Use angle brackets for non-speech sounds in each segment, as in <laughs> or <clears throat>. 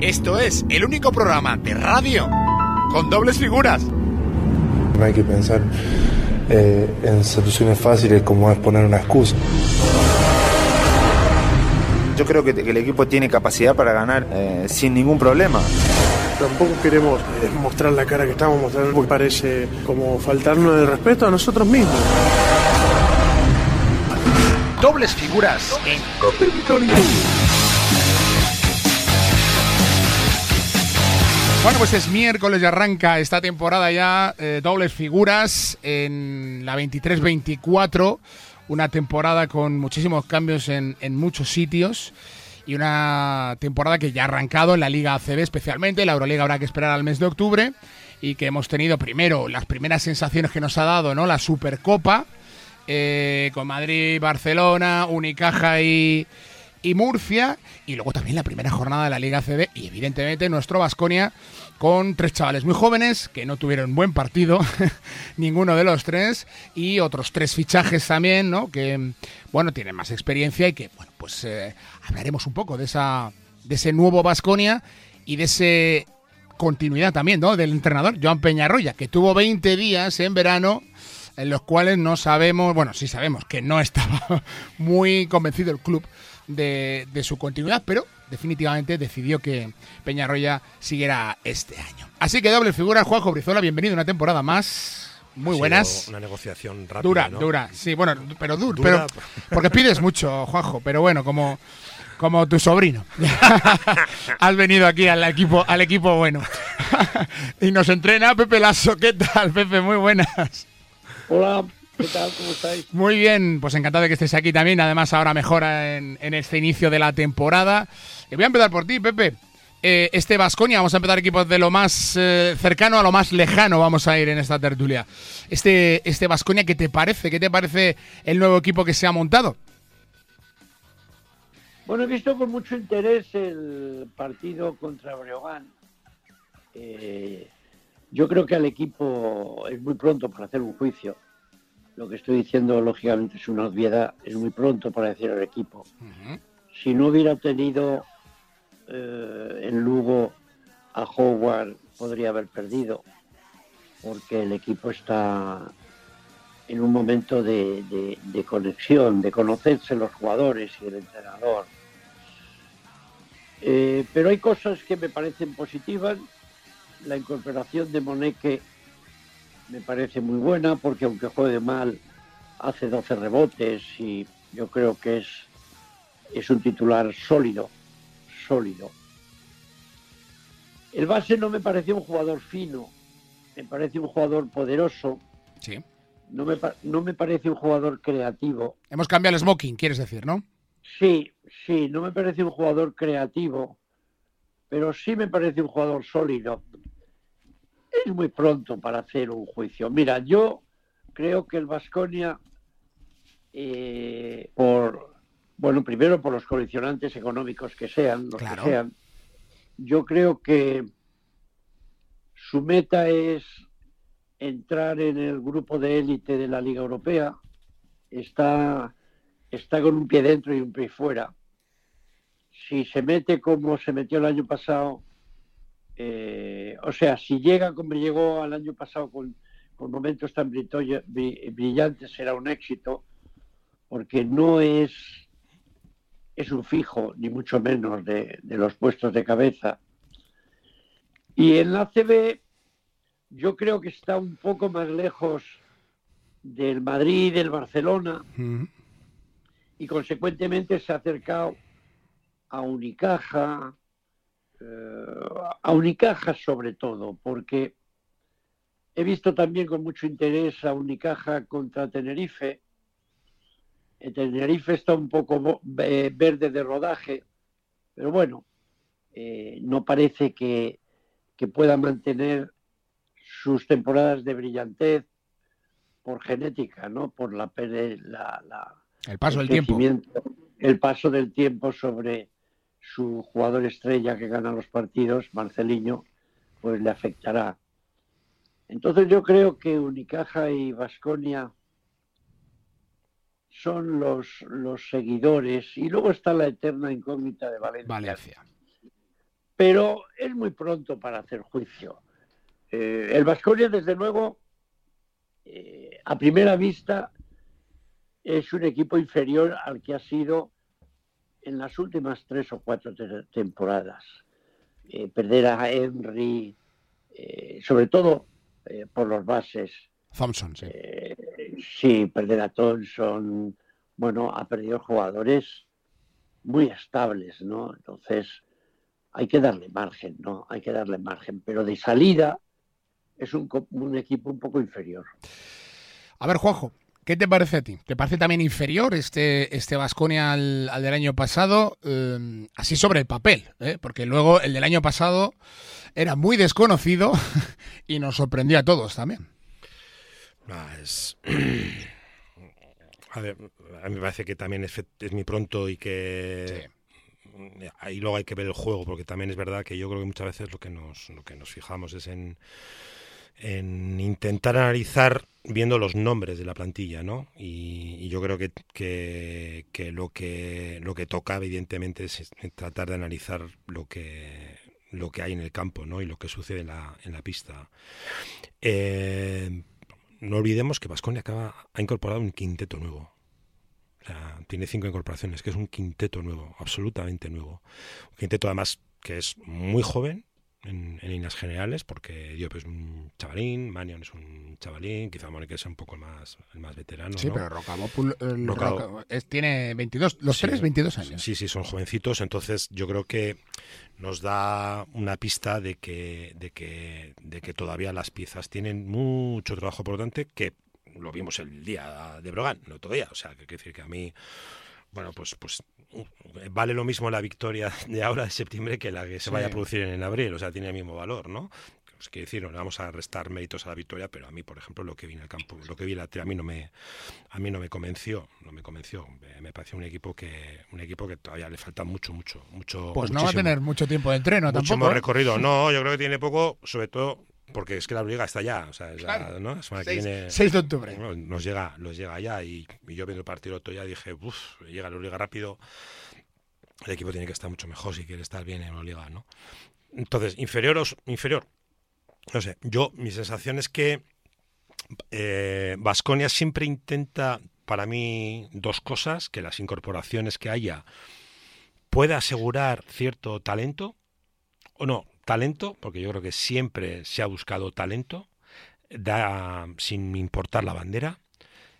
Esto es el único programa de radio con dobles figuras. No hay que pensar eh, en soluciones fáciles como es poner una excusa. Yo creo que, el equipo tiene capacidad para ganar eh, sin ningún problema. Tampoco queremos eh, mostrar la cara que estamos mostrando porque parece como faltarnos el respeto a nosotros mismos. Dobles figuras en Bueno, pues es miércoles y arranca esta temporada ya, eh, dobles figuras en la 23-24, una temporada con muchísimos cambios en, muchos sitios y una temporada que ya ha arrancado en la Liga ACB especialmente, la Euroliga habrá que esperar al mes de octubre y que hemos tenido primero las primeras sensaciones que nos ha dado, ¿no? La Supercopa eh, con Madrid, Barcelona, Unicaja y y Murcia. Y luego también la primera jornada de la Liga CB y evidentemente nuestro Vasconia con tres chavales muy jóvenes que no tuvieron buen partido, <laughs> ninguno de los tres, y otros tres fichajes también, ¿no? Que, bueno, tienen más experiencia y que, bueno, pues eh, hablaremos un poco de, esa, de ese nuevo Vasconia y de ese continuidad también, ¿no? Del entrenador Joan Peñarroya, que tuvo 20 días en verano en los cuales no sabemos, bueno, sí sabemos que no <laughs> estaba muy convencido el club de, su continuidad, pero definitivamente decidió que Peñarroya siguiera este año. Así que doble figura, Juanjo Brizola, bienvenido a una temporada más. Muy buenas. Una negociación rápida. Dura, dura. Sí, bueno, pero dura. Pero, porque pides mucho, Juanjo, pero bueno, como, como tu sobrino. <laughs> Has venido aquí al equipo, al equipo bueno. <laughs> y nos entrena Pepe Lasso. ¿Qué tal, Pepe? Muy buenas. Hola, ¿Qué tal? ¿Cómo estáis? Muy bien, pues encantado de que estés aquí también. Además, ahora mejora en, este inicio de la temporada. Y voy a empezar por ti, Pepe. Eh, este Vasconia, vamos a empezar equipos de lo más eh, cercano a lo más lejano, vamos a ir en esta tertulia. Este este Vasconia, ¿qué te parece? ¿Qué te parece el nuevo equipo que se ha montado? Bueno, he visto con mucho interés el partido contra Breogán. Eh, yo creo que al equipo es muy pronto para hacer un juicio lo que estoy diciendo, lógicamente, es una obviedad. Es muy pronto para decir al equipo. Si no hubiera tenido eh, en Lugo a Howard, podría haber perdido, porque el equipo está en un momento de, conexión, de conocerse los jugadores y el entrenador. Eh, pero hay cosas que me parecen positivas. La incorporación de Moneque me parece muy buena porque aunque juegue mal, hace 12 rebotes y yo creo que es, es un titular sólido, sólido. El base no me parece un jugador fino, me parece un jugador poderoso. Sí. No me, no me parece un jugador creativo. Hemos cambiado el smoking, quieres decir, ¿no? Sí, sí, no me parece un jugador creativo, pero sí me parece un jugador sólido es muy pronto para hacer un juicio. Mira, yo creo que el Vasconia, eh, por bueno, primero por los condicionantes económicos que sean, los que sean, yo creo que su meta es entrar en el grupo de élite de la Liga Europea. Está, está con un pie dentro y un pie fuera. Si se mete como se metió el año pasado, eh, o sea, si llega como llegó al año pasado con, momentos tan brillantes, será un éxito, porque no es, es un fijo, ni mucho menos, de, los puestos de cabeza. Y en la CB, yo creo que está un poco más lejos del Madrid del Barcelona, y consecuentemente se ha acercado a Unicaja, a Unicaja sobre todo, porque he visto también con mucho interés a Unicaja contra Tenerife. El Tenerife está un poco eh, verde de rodaje, pero bueno, eh, no parece que, pueda mantener sus temporadas de brillantez por genética, ¿no? Por la, la, el paso del tiempo. El paso del tiempo sobre, su jugador estrella que gana los partidos, Marceliño, pues le afectará. Entonces yo creo que Unicaja y Vasconia son los, los seguidores y luego está la eterna incógnita de Valencia. Valencia. pero es muy pronto para hacer juicio. Eh, el Vasconia, desde luego, eh, a primera vista, es un equipo inferior al que ha sido en las últimas tres o cuatro temporadas. Eh, perder a Henry, sobre todo por los bases. Thompson, sí. sí, perder a Thompson. Bueno, ha perdido jugadores muy estables, ¿no? Entonces, hay que darle margen, ¿no? Hay que darle margen. Pero de salida es un, equipo un poco inferior. A ver, Juanjo, ¿qué te parece a ti? ¿Te parece también inferior este este Vasconia al, del año pasado? Eh, así sobre el papel, ¿eh? porque luego el del año pasado era muy desconocido <laughs> y nos sorprendió a todos también. <clears throat> A ver, a mí me parece que también es, es muy pronto y que ahí luego hay que ver el juego, porque también es verdad que yo creo que muchas veces lo que nos, lo que nos fijamos es en, en intentar analizar viendo los nombres de la plantilla, ¿no? Y, yo creo que, que, lo que lo que toca, evidentemente, es tratar de analizar lo que lo que hay en el campo, ¿no? Y lo que sucede en la, en la pista. Eh, no olvidemos que Vasconia acaba ha incorporado un quinteto nuevo tiene cinco incorporaciones, que es un quinteto nuevo, absolutamente nuevo. Un quinteto además que es muy joven en, líneas generales, porque Diop es un chavalín, Manion es un chavalín, quizá Mónica es un poco más, el más veterano. Sí, pero Rocabopul tiene 22, los tres 22 años. Sí, sí, son jovencitos, entonces yo creo que nos da una pista de que, de que, de que todavía las piezas tienen mucho trabajo por delante que lo vimos el día de Brogan, no todavía. O sea, que quiere decir que a mí, bueno, pues, pues vale lo mismo la victoria de ahora de septiembre que la que se vaya a producir en abril. O sea, tiene el mismo valor, ¿no? Pues quiere decir, no le vamos a restar méritos a la victoria, pero a mí, por ejemplo, lo que vi en el campo, lo que vi la a mí no me, a mí no me convenció, no me convenció. Me pareció un equipo que, un equipo que todavía le falta mucho, mucho, mucho. Pues no va a tener mucho tiempo de entreno mucho tampoco. ¿eh? recorrido. No, yo creo que tiene poco, sobre todo porque es que la Liga está ya, o sea, ¿no? 6, de octubre. nos llega, nos llega ya y, yo viendo el partido otro ya dije, uff, llega la Liga rápido, el equipo tiene que estar mucho mejor si quiere estar bien en la Liga, ¿no? Entonces, inferior o inferior, no sé, yo mi sensación es que Vasconia eh, siempre intenta, para mí, dos cosas, que las incorporaciones que haya pueda asegurar cierto talento, o no, talento, porque yo creo que siempre se ha buscado talento, da, sin importar la bandera,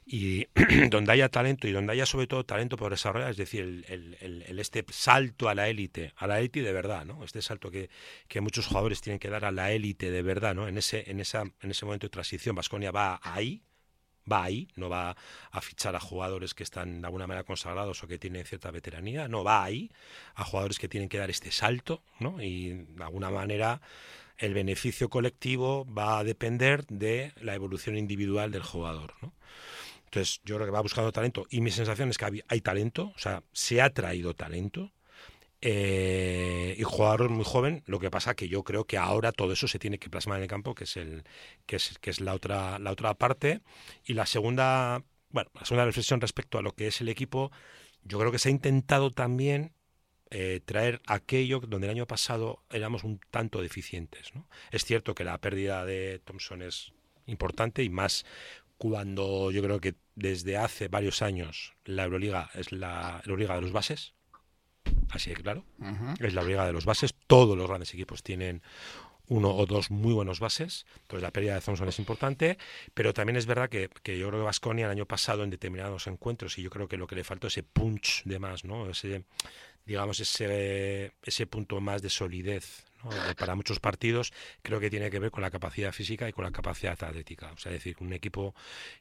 y <clears throat> donde haya talento y donde haya sobre todo talento por desarrollar, es decir, el, este salto a la élite, a la élite de verdad, ¿no? Este salto que, que muchos jugadores tienen que dar a la élite de verdad, ¿no? En ese, en esa, en ese momento de transición, Vasconia va ahí, va ahí, no va a fichar a jugadores que están de alguna manera consagrados o que tienen cierta veteranía, no va ahí, a jugadores que tienen que dar este salto, ¿no? Y de alguna manera el beneficio colectivo va a depender de la evolución individual del jugador, ¿no? Entonces, yo creo que va buscando talento y mi sensación es que hay talento, o sea, se ha traído talento, eh, y jugador muy joven. Lo que pasa que yo creo que ahora todo eso se tiene que plasmar en el campo, que es el que es, que es la otra la otra parte. Y la segunda, bueno, la segunda reflexión respecto a lo que es el equipo, yo creo que se ha intentado también eh, traer aquello donde el año pasado éramos un tanto deficientes. ¿no? Es cierto que la pérdida de Thompson es importante y más cuando yo creo que desde hace varios años la Euroliga es la Euroliga de los bases, Así de claro. Es la liga de los bases. Todos los grandes equipos tienen uno o dos muy buenos bases. Entonces la pérdida de Thompson es importante. Pero también es verdad que, que yo creo que Vasconia el año pasado en determinados encuentros, y yo creo que lo que le faltó ese punch de más, ¿no? Ese, digamos, ese, ese punto más de solidez eh, para muchos partidos, creo que tiene que ver con la capacidad física y con la capacidad atlética. O sea, es decir, un equipo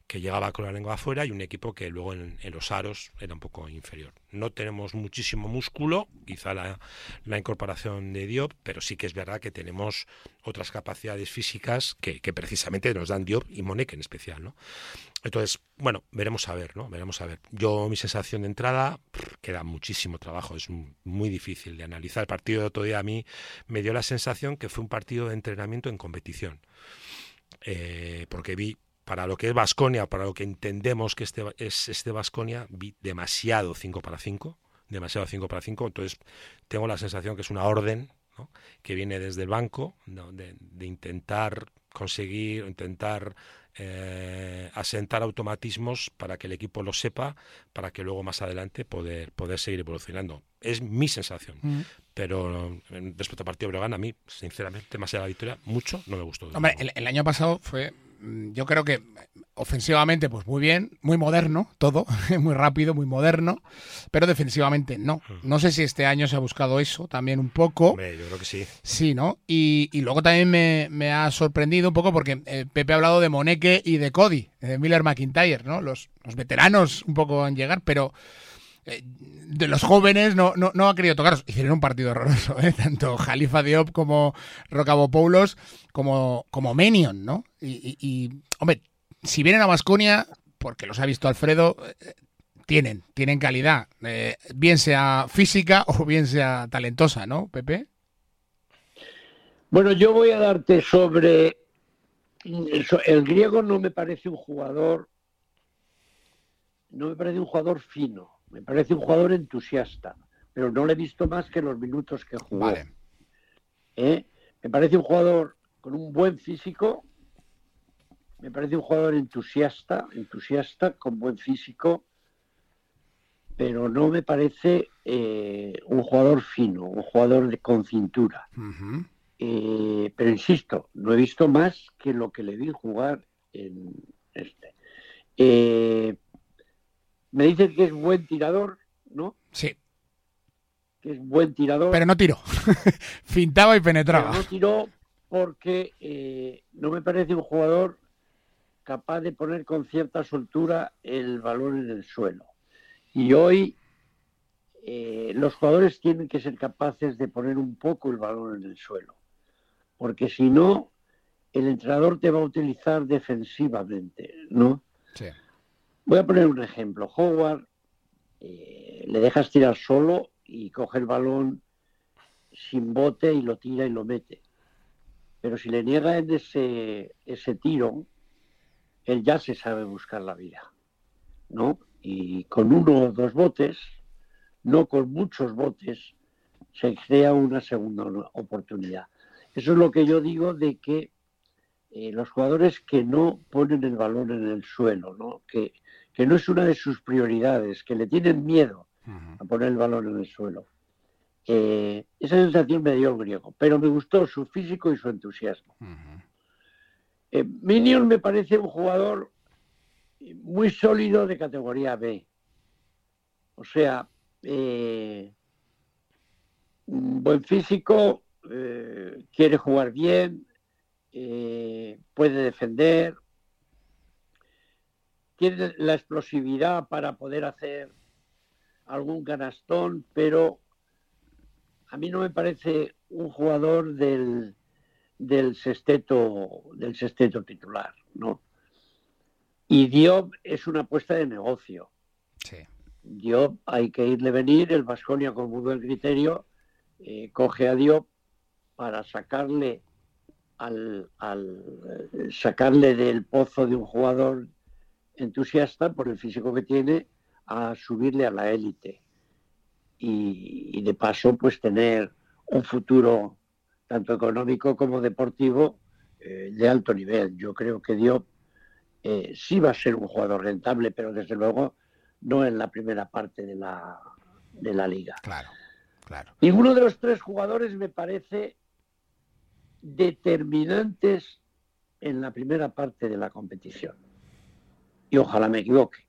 que llegaba con la lengua afuera y un equipo que luego en, los aros era un poco inferior. No tenemos muchísimo músculo, quizá la, la, incorporación de Diop, pero sí que es verdad que tenemos otras capacidades físicas que, que precisamente nos dan Diop y Monek en especial. ¿no? Entonces, bueno, veremos a ver, ¿no? Veremos a ver. Yo, mi sensación de entrada, queda muchísimo trabajo, es muy difícil de analizar. El partido de otro día a mí me dio la sensación que fue un partido de entrenamiento en competición. Eh, porque vi, para lo que es Vasconia, para lo que entendemos que este es este Vasconia, vi demasiado 5 para 5, demasiado 5 para 5, entonces tengo la sensación que es una orden que viene desde el banco, de, de, intentar conseguir, intentar eh, asentar automatismos para que el equipo lo sepa, para que luego más adelante poder, poder seguir evolucionando. Es mi sensación. Mm. Pero respecto al partido de Bregan, a mí, sinceramente, más allá de la victoria, mucho no me gustó. Hombre, el, año pasado fue, yo creo que ofensivamente, pues muy bien, muy moderno todo, <laughs> muy rápido, muy moderno, pero defensivamente no. Mm. No sé si este año se ha buscado eso también un poco. Hombre, yo creo que sí. Sí, ¿no? Y, luego también me, ha sorprendido un poco porque eh, Pepe ha hablado de Moneke y de Cody, de Miller McIntyre, ¿no? Los, los veteranos un poco en llegar, pero de los jóvenes no, no, no, ha querido tocaros. Hicieron un partido horroroso, <laughs> ¿eh? tanto Jalifa Diop como Rocabopoulos como, como Menion, ¿no? Y, hombre, si vienen a Basconia, porque los ha visto Alfredo, eh, tienen, tienen calidad, eh, bien sea física <laughs> o bien sea talentosa, ¿no, Pepe? Bueno, yo voy a darte sobre el griego no me parece un jugador no me parece un jugador fino, me parece un jugador entusiasta, pero no le he visto más que los minutos que jugó. ¿Eh? Me parece un jugador con un buen físico, me parece un jugador entusiasta, entusiasta, con buen físico, pero no me parece eh, un jugador fino, un jugador de, con cintura. Eh, pero insisto, no he visto más que lo que le vi jugar en este. Eh, me dicen que es buen tirador, ¿no? Sí. Que es buen tirador. Pero no tiró. <laughs> Fintaba y penetraba. no tiró porque no me parece un jugador capaz de poner con cierta soltura el balón en el suelo. Y hoy eh, los jugadores tienen que ser capaces de poner un poco el balón en el suelo, porque si no, el entrenador te va a utilizar defensivamente, ¿no? Voy a poner un ejemplo. Howard eh, le dejas tirar solo y coge el balón sin bote y lo tira y lo mete. Pero si le niega en ese, ese tiro, él ya se sabe buscar la vida, ¿no? Y con uno o dos botes, no con muchos botes, se crea una segunda oportunidad. Eso es lo que yo digo de que eh, los jugadores que no ponen el balón en el suelo, ¿no? Que, que no es una de sus prioridades, que le tienen miedo a poner el balón en el suelo. Eh, esa sensación me dio el griego, pero me gustó su físico y su entusiasmo. Eh, Minion me parece un jugador muy sólido de categoría B. O sea, eh, buen físico, quiere jugar bien, puede defender, tiene la explosividad para poder hacer algún canastón, pero a mí no me parece un jugador del, del sexteto, del sexteto titular, ¿no? Y Diop es una apuesta de negocio. Sí. Diop hay que irle venir, el Vasconia con muy buen criterio eh, coge a Diop para sacarle al, sacarle del pozo de un jugador entusiasta por el físico que tiene a subirle a la élite y, y de paso pues tener un futuro tanto económico como deportivo, eh, de alto nivel. Yo creo que Diop eh, sí va a ser un jugador rentable, pero desde luego no en la primera parte de la, de la liga. Claro, claro. Ninguno de los tres jugadores me parece determinantes en la primera parte de la competición. Y ojalá me equivoque.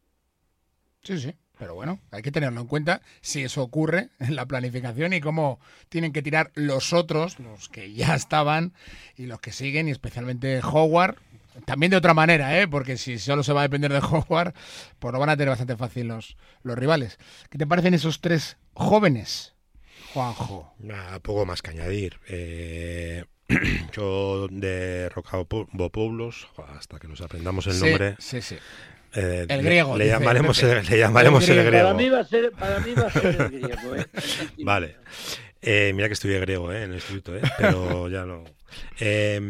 Sí, sí. Pero bueno, hay que tenerlo en cuenta si eso ocurre en la planificación y cómo tienen que tirar los otros, los que ya estaban y los que siguen, y especialmente Howard. También de otra manera, ¿eh? porque si solo se va a depender de Howard, pues lo van a tener bastante fácil los, los rivales. ¿Qué te parecen esos tres jóvenes, Juanjo? Nada, poco más que añadir. Eh, yo de Rocabopoulos, hasta que nos aprendamos el nombre. Sí, sí. Eh, el griego. Le, llamaremos, el, le llamaremos el, griego. Para mí va a ser, para mí va a ser el griego. ¿eh? <laughs> vale. Eh, mira que estudié griego ¿eh? en el instituto, ¿eh? pero <laughs> ya no. Eh,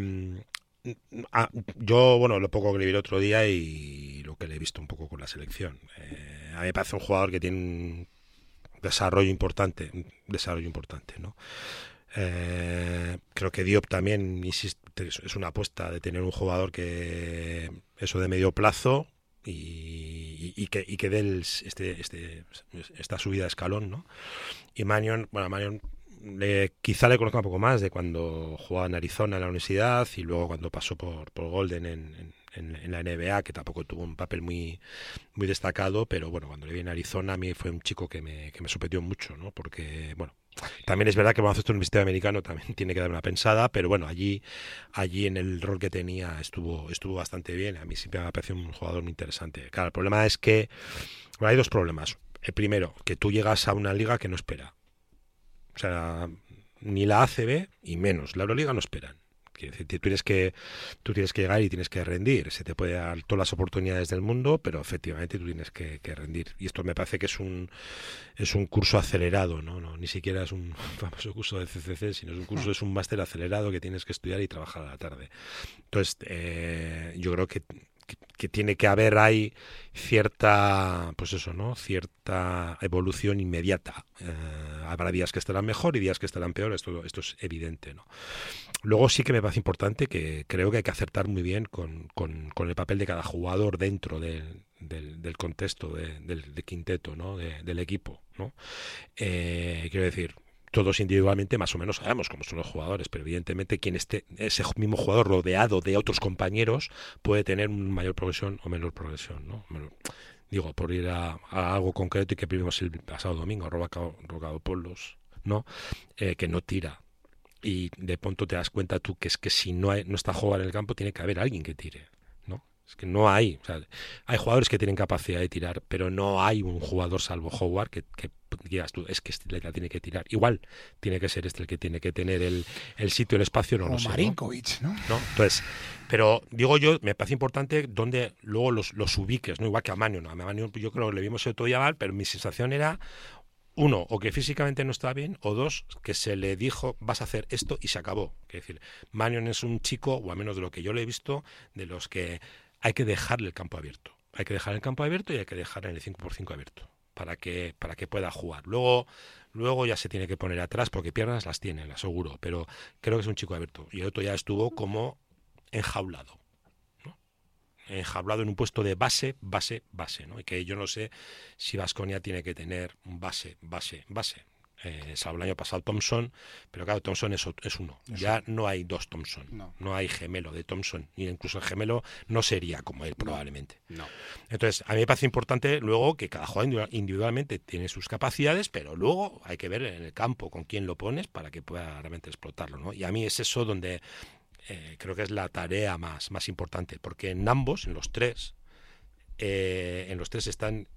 ah, yo, bueno, lo poco que le vi el otro día y lo que le he visto un poco con la selección. Eh, a mí me parece un jugador que tiene un desarrollo importante, un desarrollo importante, ¿no? Eh, creo que Diop también es una apuesta de tener un jugador que eso de medio plazo y, que, y que dé este, este, esta subida de escalón, ¿no? Y Manion, bueno, Manion le, quizá le conozco un poco más de cuando jugaba en Arizona en la universidad y luego cuando pasó por, por Golden en, en, la NBA, que tampoco tuvo un papel muy, muy destacado, pero bueno, cuando le vi en Arizona a mí fue un chico que me, que me sorprendió mucho, ¿no? Porque, bueno, también es verdad que baloncesto universitario americano también <laughs> tiene que dar una pensada, pero bueno, allí, allí en el rol que tenía estuvo, estuvo bastante bien. A mí siempre me ha parecido un jugador muy interesante. Claro, el problema es que hay dos problemas. El primero, que tú llegas a una liga que no espera. O sea, ni la ACB y menos la Euroliga no esperan tú tienes que tú tienes que llegar y tienes que rendir. Se te puede dar todas las oportunidades del mundo, pero efectivamente tú tienes que, rendir. Y esto me parece que es un es un curso acelerado, ¿no? no ni siquiera es un <laughs> famoso curso de CCC, sino es un curso es un máster acelerado que tienes que estudiar y trabajar a la tarde. Entonces, eh, yo creo que que, tiene que haber ahí cierta, pues eso, ¿no? Cierta evolución inmediata. Eh, habrá días que estarán mejor y días que estarán peor, esto, esto es evidente, ¿no? Luego sí que me parece importante que creo que hay que acertar muy bien con, con, el papel de cada jugador dentro del, del, contexto del, quinteto, ¿no? del equipo, ¿no? Eh, quiero decir, todos individualmente más o menos sabemos cómo son los jugadores, pero evidentemente quien esté, ese mismo jugador rodeado de otros compañeros puede tener mayor progresión o menor progresión. ¿no? Digo, por ir a, algo concreto y que vimos el pasado domingo, Rogado, Polos, ¿no? Eh, que no tira. Y de pronto te das cuenta tú que es que si no, hay, no está jugando en el campo, tiene que haber alguien que tire. ¿no? Es que no hay. hay jugadores que tienen capacidad de tirar, pero no hay un jugador salvo Howard que, que digas tú, es que este la tiene que tirar. Igual tiene que ser este el que tiene que tener el, el sitio, el espacio, no lo sé. Marinkovic, ¿no? ¿no? Entonces, pero digo yo, me parece importante donde luego los, los ubiques, ¿no? Igual que a Manio, ¿no? A yo creo que le vimos el otro día mal, pero mi sensación era uno, o que físicamente no está bien, o dos, que se le dijo vas a hacer esto y se acabó. Es decir, Manion es un chico, o al menos de lo que yo le he visto, de los que hay que dejarle el campo abierto. Hay que dejar el campo abierto y hay que dejar el 5x5 abierto para que, para que pueda jugar. Luego, luego ya se tiene que poner atrás porque piernas las tiene, las aseguro, pero creo que es un chico abierto. Y el otro ya estuvo como enjaulado. ¿No? Enjaulado en un puesto de base, base, base. ¿no? Y que yo no sé si Vasconia tiene que tener base, base, base eh, salvo el año pasado Thompson, pero claro, Thompson es, es uno. Ya no hay dos Thompson, no. hay gemelo de Thompson, y incluso el gemelo no sería como él probablemente. No. Entonces, a mí me parece importante luego que cada jugador individualmente tiene sus capacidades, pero luego hay que ver en el campo con quién lo pones para que pueda realmente explotarlo. ¿no? Y a mí es eso donde eh, creo que es la tarea más, más importante, porque en ambos, en los tres, eh, en los tres están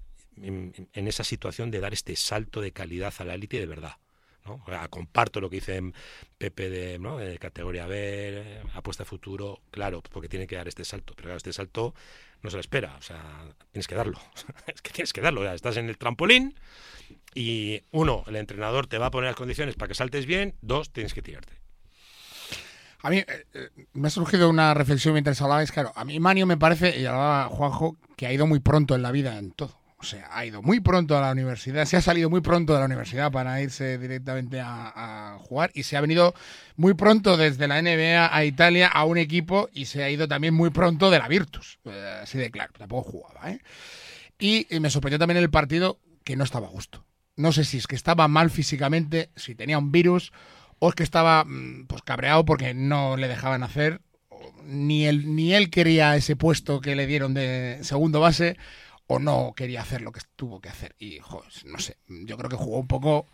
en, esa situación de dar este salto de calidad a la élite de verdad. ¿no? comparto lo que dice Pepe de, categoría B, apuesta a futuro, claro, porque tiene que dar este salto, pero claro, este salto no se lo espera, o sea, tienes que darlo, <laughs> es que tienes que darlo, estás en el trampolín y uno, el entrenador te va a poner las condiciones para que saltes bien, dos, tienes que tirarte. A mí eh, eh, me ha surgido una reflexión mientras hablabais, claro, a mí Manio me parece, y hablaba Juanjo, que ha ido muy pronto en la vida en todo. O sea, ha ido muy pronto a la universidad, se ha salido muy pronto de la universidad para irse directamente a, jugar y se ha venido muy pronto desde la NBA a Italia a un equipo y se ha ido también muy pronto de la Virtus. Eh, así de claro, tampoco jugaba. ¿eh? Y, me sorprendió también el partido que no estaba justo. No sé si es que estaba mal físicamente, si tenía un virus o es que estaba mm, pues cabreado porque no le dejaban hacer. Ni él, ni él quería ese puesto que le dieron de segundo base o no quería hacer lo que tuvo que hacer. Y, joder, no sé, yo creo que jugó un poco,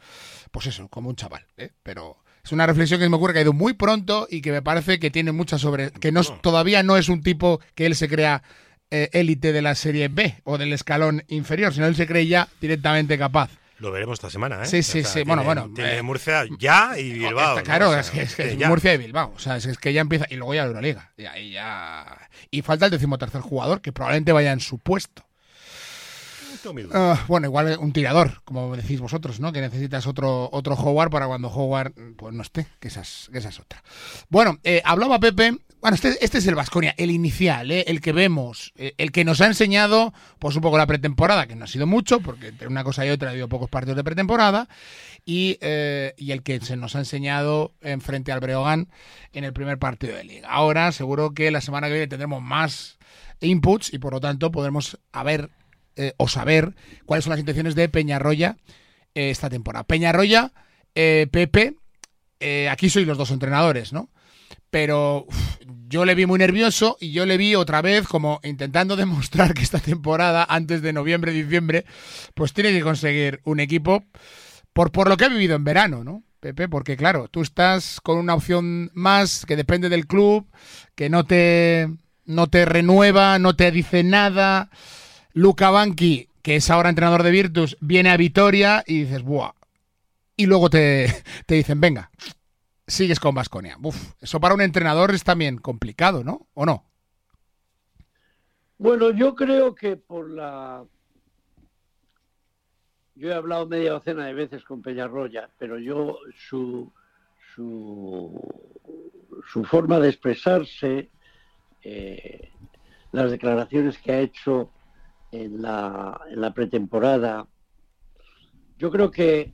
pues eso, como un chaval, ¿eh? Pero es una reflexión que me ocurre que ha ido muy pronto y que me parece que tiene mucha sobre... que no, todavía no es un tipo que él se crea eh, élite de la serie B o del escalón inferior, sino él se cree ya directamente capaz. Lo veremos esta semana, ¿eh? Sí, sí, sí. bueno, bueno. Tiene eh, Murcia ya y Bilbao. claro, es que, es, Murcia y Bilbao. O sea, es, que ya empieza. Y luego ya Euroliga. Y ahí ya. Y falta el decimotercer jugador que probablemente vaya en su puesto. duda. Ah, bueno, igual un tirador, como decís vosotros, ¿no? Que necesitas otro otro Howard para cuando Howard pues no esté, que esa es, esa es otra. Bueno, eh, hablaba Pepe. Bueno, este, este es el Vasconia, el inicial, ¿eh? el que vemos, eh, el que nos ha enseñado, pues un poco la pretemporada, que no ha sido mucho, porque entre una cosa y otra ha habido pocos partidos de pretemporada, y, y el que se nos ha enseñado en frente al Breogán en el primer partido de liga. Ahora, seguro que la semana que viene tendremos más inputs y por lo tanto podremos haber eh, o saber cuáles son las intenciones de Peñarroya eh, esta temporada. Peñarroya, eh, Pepe, aquí sois los dos entrenadores, ¿no? Pero yo le vi muy nervioso y yo le vi otra vez como intentando <laughs> demostrar que esta temporada, antes de noviembre, diciembre, pues tiene que conseguir un equipo por, por lo que ha vivido en verano, ¿no? Pepe, porque claro, tú estás con una opción más que depende del club, que no te, no te renueva, no te dice nada. Luca Banqui, que es ahora entrenador de Virtus, viene a Vitoria y dices, ¡buah! Y luego te, <laughs> te dicen, venga, sigues con Vasconia. eso para un entrenador es también complicado, ¿no? ¿O no? Bueno, yo creo que por la. Yo he hablado media docena de veces con Peñarroya, pero yo su, su, su forma de expresarse, eh, las declaraciones que ha hecho en la, en la pretemporada. Yo creo que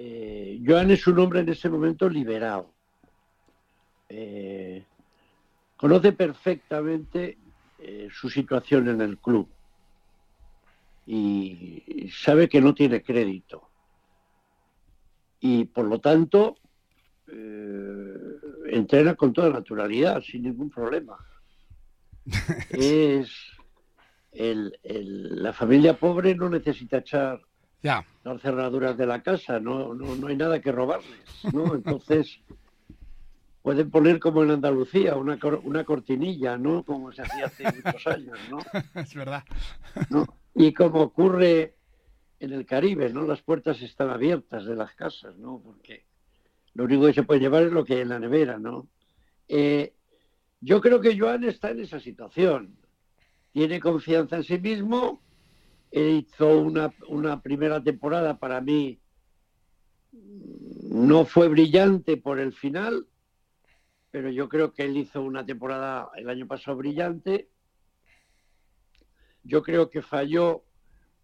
eh, Joan es un hombre en ese momento liberado. Eh, conoce perfectamente eh, su situación en el club y sabe que no tiene crédito. Y por lo tanto, entrena con toda naturalidad, sin ningún problema. <laughs> es el, la familia pobre no necesita echar ya. las cerraduras de la casa, no, no, no hay nada que robarles, ¿no? <laughs> Entonces pueden poner como en Andalucía una, una cortinilla, ¿no? Como se hacía hace <laughs> muchos años, ¿no? Es verdad. Y como ocurre en el Caribe, ¿no? Las puertas están abiertas de las casas, ¿no? Porque lo único que se puede llevar es lo que hay en la nevera, ¿no? Eh, yo creo que Joan está en esa situación tiene confianza en sí mismo, hizo una, una primera temporada para mí, no fue brillante por el final, pero yo creo que él hizo una temporada el año pasado brillante. Yo creo que falló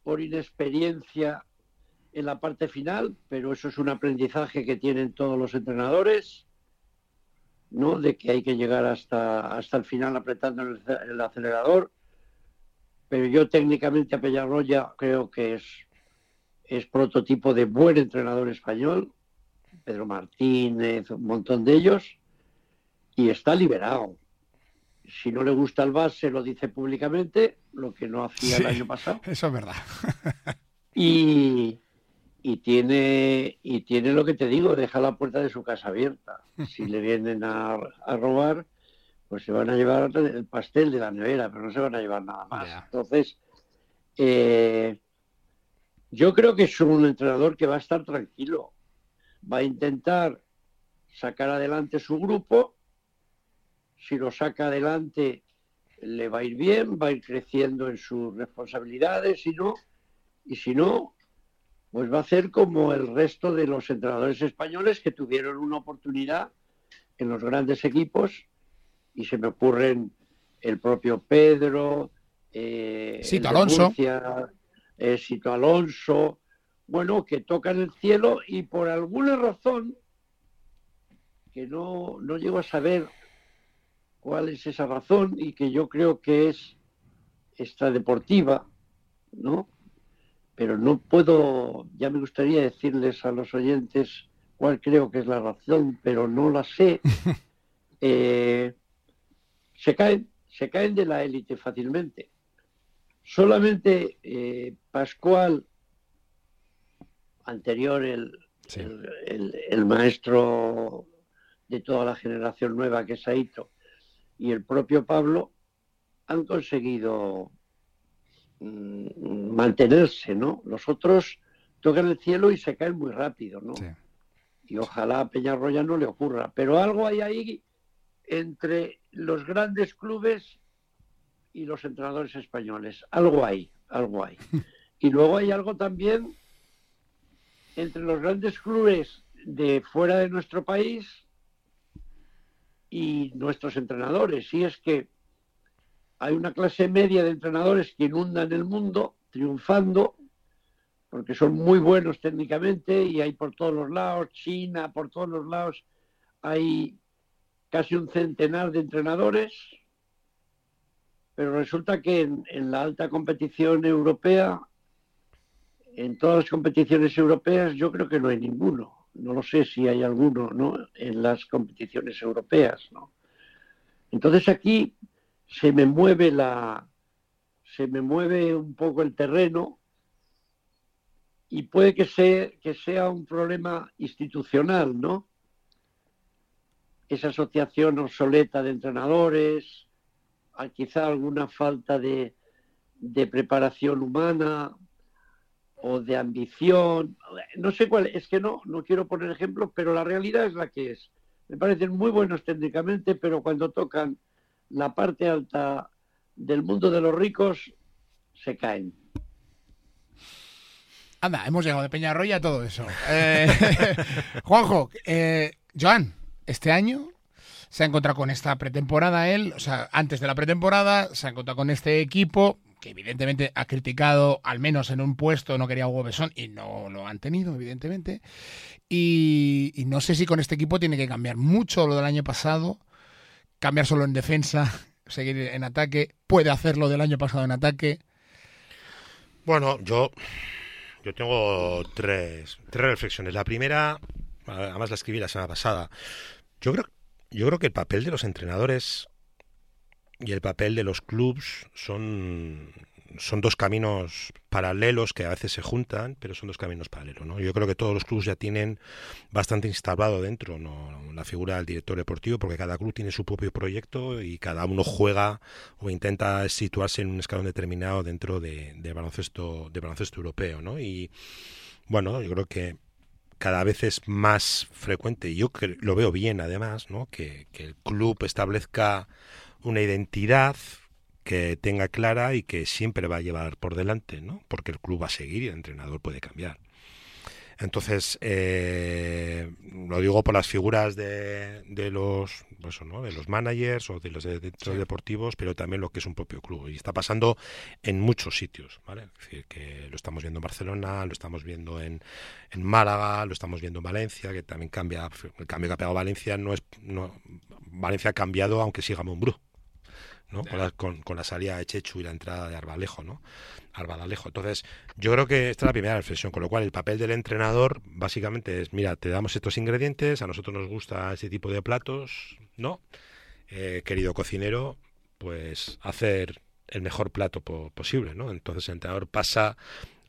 por inexperiencia en la parte final, pero eso es un aprendizaje que tienen todos los entrenadores, ¿no? De que hay que llegar hasta, hasta el final apretando el acelerador pero yo técnicamente a Peñarroya creo que es, es prototipo de buen entrenador español, Pedro Martínez, un montón de ellos, y está liberado. Si no le gusta el base, lo dice públicamente, lo que no hacía el año pasado. <laughs> Eso es verdad. <laughs> y, y, tiene, y tiene lo que te digo, deja la puerta de su casa abierta. <laughs> Si le vienen a, a robar, pues se van a llevar el pastel de la nevera, pero no se van a llevar nada más. Entonces, eh, yo creo que es un entrenador que va a estar tranquilo, va a intentar sacar adelante su grupo, si lo saca adelante le va a ir bien, va a ir creciendo en sus responsabilidades, y no, y si no, pues va a hacer como el resto de los entrenadores españoles que tuvieron una oportunidad en los grandes equipos y se me ocurren el propio Pedro, eh, Sito Alonso. Eh, Sito Alonso, bueno, que tocan el cielo y por alguna razón que no, no llego a saber cuál es esa razón y que yo creo que es esta deportiva, ¿no? Pero no puedo, ya me gustaría decirles a los oyentes cuál creo que es la razón, pero no la sé. <laughs> Eh, se caen, se caen de la élite fácilmente. Solamente eh, Pascual, anterior el, el, maestro de toda la generación nueva que es Aito, y el propio Pablo, han conseguido mm, mantenerse, ¿no? Los otros tocan el cielo y se caen muy rápido, ¿no? Y ojalá a Peñarroya no le ocurra. Pero algo hay ahí entre los grandes clubes y los entrenadores españoles. Algo hay, algo hay. <laughs> Y luego hay algo también entre los grandes clubes de fuera de nuestro país y nuestros entrenadores. Y es que hay una clase media de entrenadores que inundan el mundo, triunfando, porque son muy buenos técnicamente y hay por todos los lados, China, por todos los lados, hay casi un centenar de entrenadores, pero resulta que en, la alta competición europea, en todas las competiciones europeas, yo creo que no hay ninguno. No lo sé si hay alguno, ¿no? En las competiciones europeas, ¿no? Entonces aquí se me mueve la, se me mueve un poco el terreno y puede que sea, que sea un problema institucional, ¿no? Esa asociación obsoleta de entrenadores, quizá alguna falta de, de preparación humana o de ambición, no sé cuál, es que no, no quiero poner ejemplos, pero la realidad es la que es. Me parecen muy buenos técnicamente, pero cuando tocan la parte alta del mundo de los ricos, se caen. Anda, hemos llegado de Peñarroya a todo eso. Eh, <laughs> Juanjo, eh, Joan, este año se ha encontrado con esta pretemporada él, o sea, antes de la pretemporada, se ha encontrado con este equipo que evidentemente ha criticado, al menos en un puesto, no quería Hugo Besón y no lo han tenido, evidentemente. Y, y, no sé si con este equipo tiene que cambiar mucho lo del año pasado, cambiar solo en defensa, <laughs> seguir en ataque, puede hacerlo del año pasado en ataque. Bueno, yo, yo tengo tres, tres reflexiones. La primera, además la escribí la semana pasada. Yo creo, yo creo que el papel de los entrenadores y el papel de los clubs son, son dos caminos paralelos que a veces se juntan, pero son dos caminos paralelos. ¿no? Yo creo que todos los clubes ya tienen bastante instalado dentro ¿no? la figura del director deportivo, porque cada club tiene su propio proyecto y cada uno juega o intenta situarse en un escalón determinado dentro de, baloncesto, de baloncesto europeo. ¿no? Y bueno, yo creo que cada vez es más frecuente, y yo lo veo bien además, ¿no? que, que el club establezca una identidad que tenga clara y que siempre va a llevar por delante, ¿no? Porque el club va a seguir y el entrenador puede cambiar. Entonces, eh, lo digo por las figuras de, de los pues, ¿no? de los managers o de los directores deportivos, pero también lo que es un propio club. Y está pasando en muchos sitios, ¿vale? Es decir, que lo estamos viendo en Barcelona, lo estamos viendo en, en Málaga, lo estamos viendo en Valencia, que también cambia, el cambio que ha pegado Valencia no es, no, Valencia ha cambiado aunque siga Mumbrú. Con, la, salida de Chechu y la entrada de Arbalejo, ¿no? Arbalejo. Entonces, yo creo que esta es la primera reflexión, con lo cual el papel del entrenador básicamente es, mira, te damos estos ingredientes, a nosotros nos gusta ese tipo de platos, ¿no? Eh, querido cocinero, pues hacer el mejor plato posible, ¿no? Entonces el entrenador pasa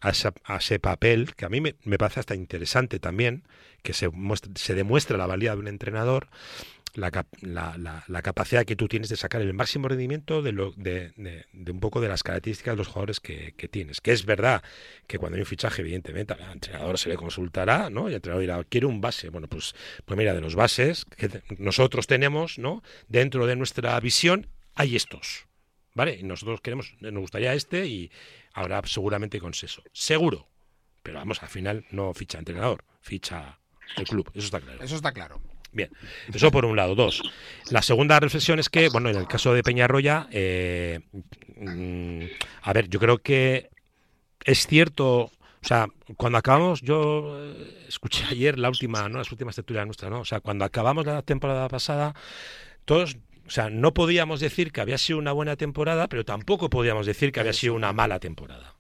a, ese papel, que a mí me, parece hasta interesante también, que se, se demuestra la valía de un entrenador la, la, capacidad que tú tienes de sacar el máximo rendimiento de, lo, de, un poco de las características de los jugadores que, tienes. Que es verdad que cuando hay un fichaje, evidentemente, al entrenador se le consultará, ¿no? Y el entrenador dirá, quiero un base. Bueno, pues, pues mira, de los bases que nosotros tenemos, ¿no? Dentro de nuestra visión hay estos. ¿Vale? Y nosotros queremos, nos gustaría este y habrá seguramente consenso. Seguro. Pero vamos, al final no ficha entrenador, ficha el club. Eso está claro. Eso está claro. Bien, eso por un lado. Dos, la segunda reflexión es que, bueno, en el caso de Peñarroya, eh, mm, a ver, yo creo que es cierto, o sea, cuando acabamos, yo eh, escuché ayer la última, ¿no? Las últimas tertulias nuestras, ¿no? O sea, cuando acabamos la temporada pasada, todos o sea, no podíamos decir que había sido una buena temporada, pero tampoco podíamos decir que había sido una mala temporada.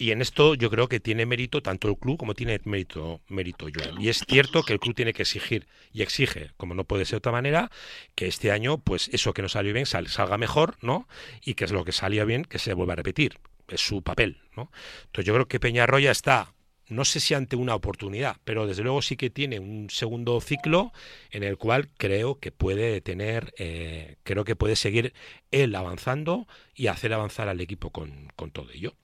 Y en esto yo creo que tiene mérito tanto el club como tiene mérito, mérito yo. Y es cierto que el club tiene que exigir y exige, como no puede ser de otra manera, que este año, pues eso que no salió bien salga mejor, ¿no? Y que es lo que salió bien, que se vuelva a repetir. Es su papel, ¿no? Entonces yo creo que Peñarroya está no sé si ante una oportunidad, pero desde luego sí que tiene un segundo ciclo en el cual creo que puede tener, eh, creo que puede seguir él avanzando y hacer avanzar al equipo con, con todo ello.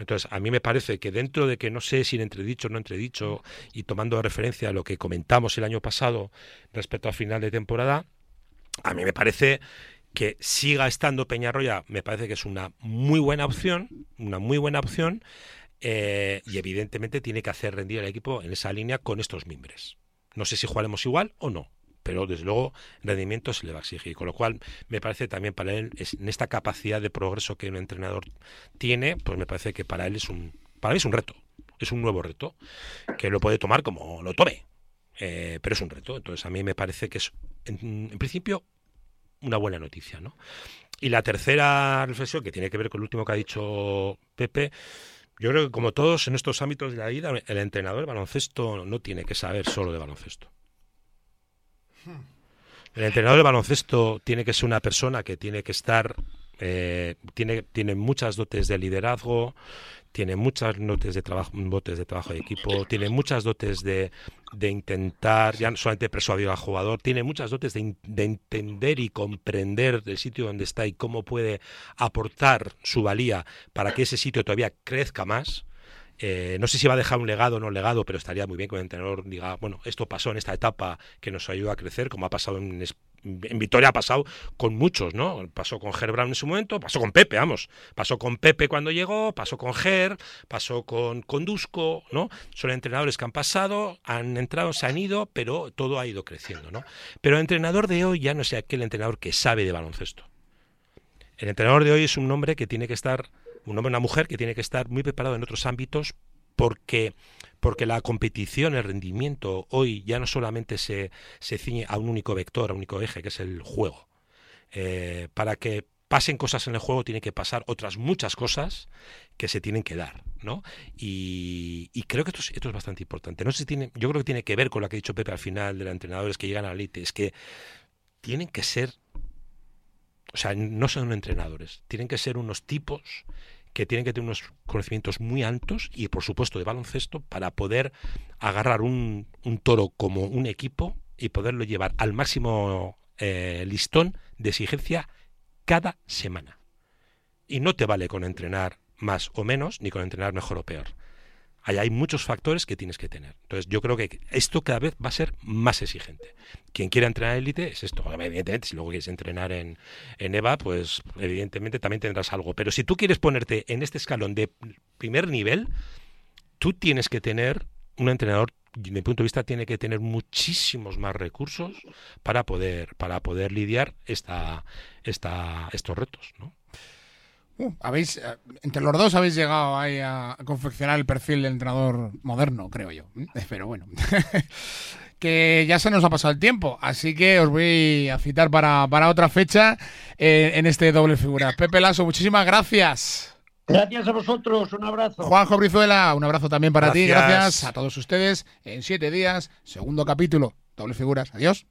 Entonces, a mí me parece que dentro de que no sé si en entredicho o no entredicho, y tomando referencia a lo que comentamos el año pasado respecto al final de temporada, a mí me parece que siga estando Peñarroya me parece que es una muy buena opción, una muy buena opción, eh, y evidentemente tiene que hacer rendir al equipo en esa línea con estos mimbres. No sé si jugaremos igual o no, pero desde luego rendimiento se le va a exigir. Con lo cual, me parece también para él, en esta capacidad de progreso que un entrenador tiene, pues me parece que para él es un, para él es un reto, es un nuevo reto, que lo puede tomar como lo tome, eh, pero es un reto. Entonces, a mí me parece que es, en, principio, una buena noticia. ¿no? Y la tercera reflexión, que tiene que ver con el último que ha dicho Pepe, yo creo que como todos en estos ámbitos de la vida, el entrenador de baloncesto no tiene que saber solo de baloncesto. El entrenador de baloncesto tiene que ser una persona que tiene que estar, eh, tiene, tiene muchas dotes de liderazgo, tiene muchas dotes de trabajo, dotes de trabajo de equipo, tiene muchas dotes de, de intentar, ya no solamente persuadir al jugador, tiene muchas dotes de, de, entender y comprender el sitio donde está y cómo puede aportar su valía para que ese sitio todavía crezca más. Eh, no sé si va a dejar un legado o no legado, pero estaría muy bien que el entrenador diga, bueno, esto pasó en esta etapa que nos ayuda a crecer, como ha pasado en, Vitoria, ha pasado con muchos, ¿no? Pasó con Ger Brown en su momento, pasó con Pepe, vamos, pasó con Pepe cuando llegó, pasó con Ger, pasó con, con Dusko, ¿no? Son entrenadores que han pasado, han entrado, se han ido, pero todo ha ido creciendo, ¿no? Pero el entrenador de hoy ya no es aquel entrenador que sabe de baloncesto. El entrenador de hoy es un hombre que tiene que estar un hombre o una mujer que tiene que estar muy preparado en otros ámbitos porque, porque la competición, el rendimiento hoy ya no solamente se, se ciñe a un único vector, a un único eje, que es el juego. Eh, para que pasen cosas en el juego tiene que pasar otras muchas cosas que se tienen que dar, ¿no? Y, creo que esto es, esto es, bastante importante. No sé si tiene, yo creo que tiene que ver con lo que ha dicho Pepe al final de los entrenadores que llegan a la elite, es que tienen que ser o sea, no son entrenadores, tienen que ser unos tipos que tienen que tener unos conocimientos muy altos y por supuesto de baloncesto para poder agarrar un, toro como un equipo y poderlo llevar al máximo eh, listón de exigencia cada semana. Y no te vale con entrenar más o menos, ni con entrenar mejor o peor. Ahí hay muchos factores que tienes que tener. Entonces, yo creo que esto cada vez va a ser más exigente. Quien quiera entrenar en élite es esto. Evidentemente, si luego quieres entrenar en, en EVA, pues evidentemente también tendrás algo. Pero si tú quieres ponerte en este escalón de primer nivel, tú tienes que tener un entrenador desde mi punto de vista tiene que tener muchísimos más recursos para poder para poder lidiar esta, esta estos retos ¿no? Uh, habéis, eh, entre los dos habéis llegado ahí a, confeccionar el perfil del entrenador moderno, creo yo. Pero bueno, <laughs> que ya se nos ha pasado el tiempo, así que os voy a citar para, otra fecha eh, en este doble figura. Pepe Lasso, muchísimas gracias. Gracias a vosotros, un abrazo. Juanjo Brizuela, un abrazo también para ti, gracias a todos ustedes. En siete días, segundo capítulo, doble figuras. Adiós.